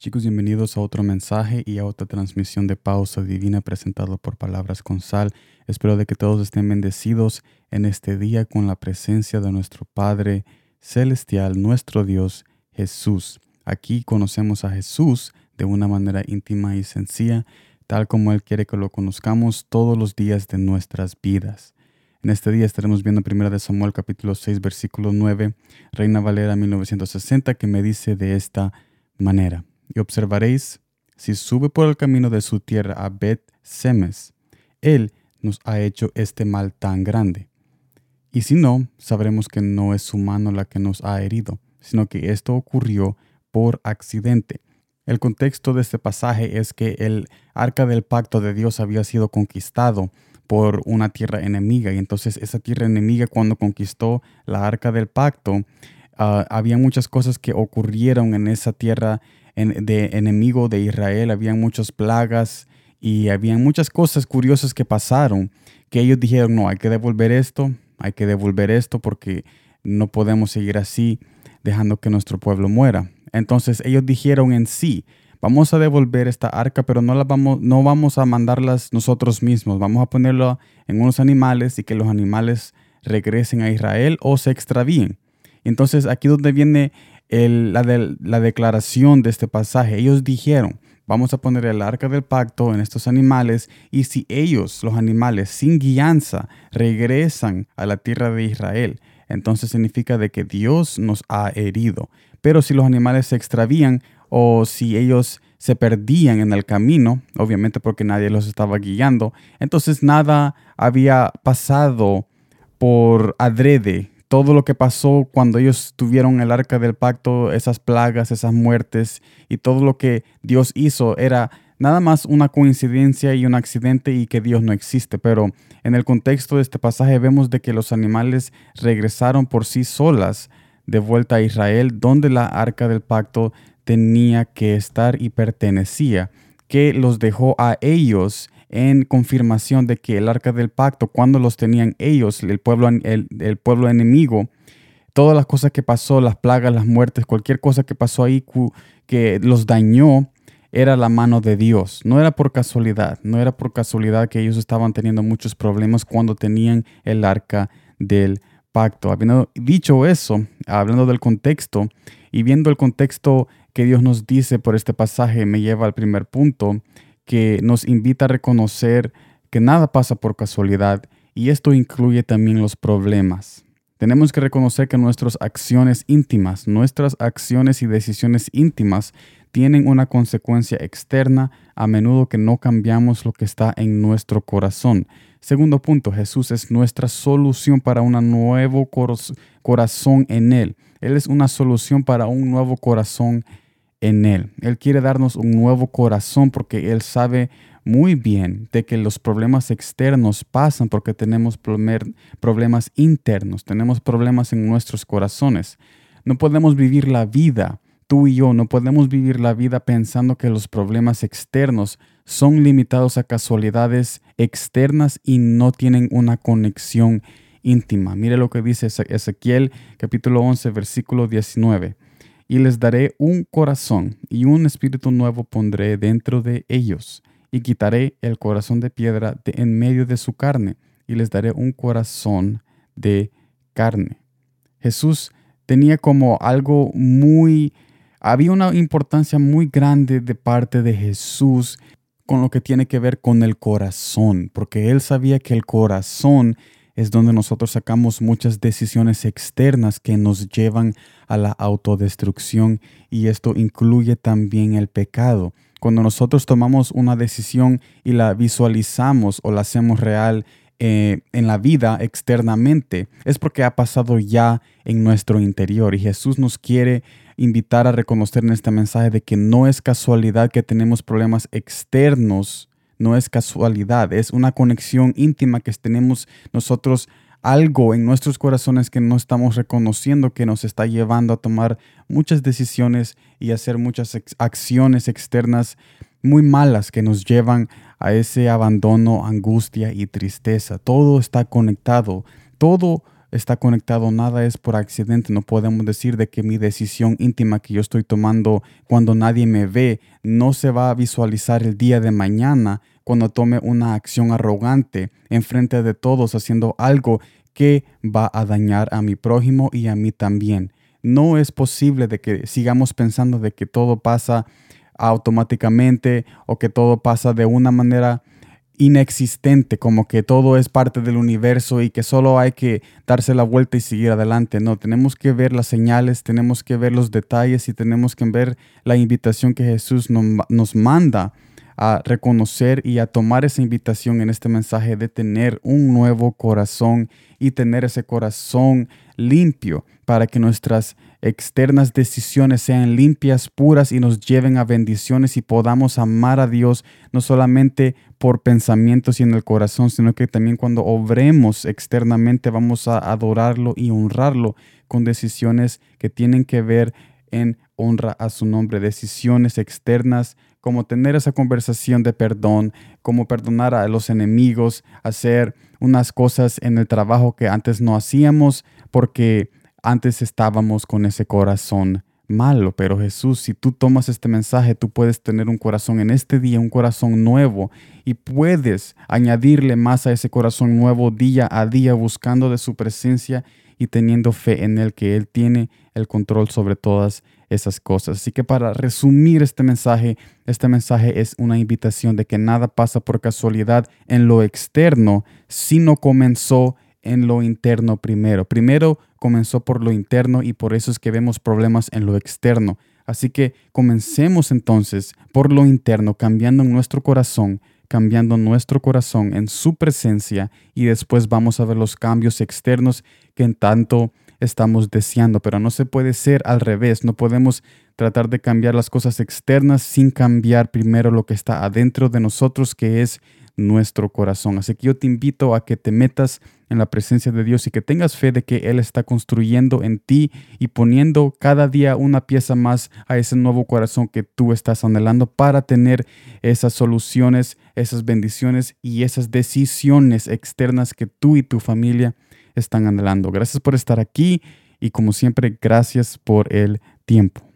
Chicos, bienvenidos a otro mensaje y a otra transmisión de Pausa Divina presentado por Palabras con Sal. Espero de que todos estén bendecidos en este día con la presencia de nuestro Padre Celestial, nuestro Dios Jesús. Aquí conocemos a Jesús de una manera íntima y sencilla, tal como Él quiere que lo conozcamos todos los días de nuestras vidas. En este día estaremos viendo 1 de Samuel capítulo 6 versículo 9, Reina Valera 1960, que me dice de esta manera y observaréis si sube por el camino de su tierra a Bet Semes, él nos ha hecho este mal tan grande. Y si no, sabremos que no es su mano la que nos ha herido, sino que esto ocurrió por accidente. El contexto de este pasaje es que el arca del pacto de Dios había sido conquistado por una tierra enemiga y entonces esa tierra enemiga cuando conquistó la arca del pacto, ah, había muchas cosas que ocurrieron en esa tierra de enemigo de Israel, había muchas plagas y había muchas cosas curiosas que pasaron, que ellos dijeron, no, hay que devolver esto, hay que devolver esto porque no podemos seguir así dejando que nuestro pueblo muera. Entonces ellos dijeron en sí, vamos a devolver esta arca, pero no la vamos, no vamos a mandarlas nosotros mismos, vamos a ponerlo en unos animales y que los animales regresen a Israel o se extravíen. Entonces aquí donde viene la, la declaración de este pasaje. Ellos dijeron, vamos a poner el arca del pacto en estos animales y si ellos, los animales, sin guianza, regresan a la tierra de Israel, entonces significa de que Dios nos ha herido. Pero si los animales se extravían o si ellos se perdían en el camino, obviamente porque nadie los estaba guiando, entonces nada había pasado por adrede todo lo que pasó cuando ellos tuvieron el arca del pacto, esas plagas, esas muertes y todo lo que Dios hizo era nada más una coincidencia y un accidente y que Dios no existe. Pero en el contexto de este pasaje vemos de que los animales regresaron por sí solas de vuelta a Israel, donde la arca del pacto tenía que estar y pertenecía, que los dejó a ellos en confirmación de que el arca del pacto, cuando los tenían ellos, el pueblo, el, pueblo enemigo, todas las cosas que pasó, las plagas, las muertes, cualquier cosa que pasó ahí que los dañó, era la mano de Dios. No era por casualidad, no era por casualidad que ellos estaban teniendo muchos problemas cuando tenían el arca del pacto. Habiendo dicho eso, hablando del contexto y viendo el contexto que Dios nos dice por este pasaje, me lleva al primer punto que nos invita a reconocer que nada pasa por casualidad y esto incluye también los problemas. Tenemos que reconocer que nuestras acciones íntimas, nuestras acciones y decisiones íntimas tienen una consecuencia externa, a menudo que no cambiamos lo que está en nuestro corazón. Segundo punto, Jesús es nuestra solución para un nuevo corazón en Él. Él es una solución para un nuevo corazón en Él. Él quiere darnos un nuevo corazón porque Él sabe muy bien de que los problemas externos pasan porque tenemos problemas internos, tenemos problemas en nuestros corazones. No podemos vivir la vida, tú y yo, no podemos vivir la vida pensando que los problemas externos son limitados a casualidades externas y no tienen una conexión íntima. Mire lo que dice Ezequiel capítulo 11 versículo 19 y les daré un corazón y un espíritu nuevo pondré dentro de ellos, y quitaré el corazón de piedra de en medio de su carne, y les daré un corazón de carne. Jesús tenía como algo muy, había una importancia muy grande de parte de Jesús con lo que tiene que ver con el corazón, porque él sabía que el corazón es donde nosotros sacamos muchas decisiones externas que nos llevan a la autodestrucción y esto incluye también el pecado. Cuando nosotros tomamos una decisión y la visualizamos o la hacemos real eh, en la vida externamente, es porque ha pasado ya en nuestro interior y Jesús nos quiere invitar a reconocer en este mensaje de que no es casualidad que tenemos problemas externos no es casualidad, es una conexión íntima que tenemos nosotros algo en nuestros corazones que no estamos reconociendo que nos está llevando a tomar muchas decisiones y hacer muchas acciones externas muy malas que nos llevan a ese abandono, angustia y tristeza. Todo está conectado, todo está conectado, nada es por accidente. No podemos decir de que mi decisión íntima que yo estoy tomando cuando nadie me ve no se va a visualizar el día de mañana cuando tome una acción arrogante en frente de todos haciendo algo que va a dañar a mi prójimo y a mí también. No es posible de que sigamos pensando de que todo pasa automáticamente o que todo pasa de una manera inexistente, como que todo es parte del universo y que solo hay que darse la vuelta y seguir adelante. No, tenemos que ver las señales, tenemos que ver los detalles y tenemos que ver la invitación que Jesús nos, manda a reconocer y a tomar esa invitación en este mensaje de tener un nuevo corazón y tener ese corazón limpio para que nuestras externas decisiones sean limpias, puras y nos lleven a bendiciones y podamos amar a Dios no solamente por pensamientos y en el corazón, sino que también cuando obremos externamente vamos a adorarlo y honrarlo con decisiones que tienen que ver en honra a su nombre, decisiones externas como tener esa conversación de perdón, como perdonar a los enemigos, hacer unas cosas en el trabajo que antes no hacíamos porque antes estábamos con ese corazón malo, pero Jesús, si tú tomas este mensaje, tú puedes tener un corazón en este día, un corazón nuevo, y puedes añadirle más a ese corazón nuevo día a día, buscando de su presencia y teniendo fe en Él, que Él tiene el control sobre todas esas cosas. Así que para resumir este mensaje, este mensaje es una invitación de que nada pasa por casualidad en lo externo, sino comenzó en lo interno primero. Primero comenzó por lo interno y por eso es que vemos problemas en lo externo. Así que comencemos entonces por lo interno, cambiando nuestro corazón, cambiando nuestro corazón en su presencia y después vamos a ver los cambios externos que en tanto estamos deseando. Pero no se puede ser al revés, no podemos tratar de cambiar las cosas externas sin cambiar primero lo que está adentro de nosotros, que es nuestro corazón. Así que yo te invito a que te metas en la presencia de Dios y que tengas fe de que Él está construyendo en ti y poniendo cada día una pieza más a ese nuevo corazón que tú estás anhelando para tener esas soluciones, esas bendiciones y esas decisiones externas que tú y tu familia están anhelando. Gracias por estar aquí y como siempre, gracias por el tiempo.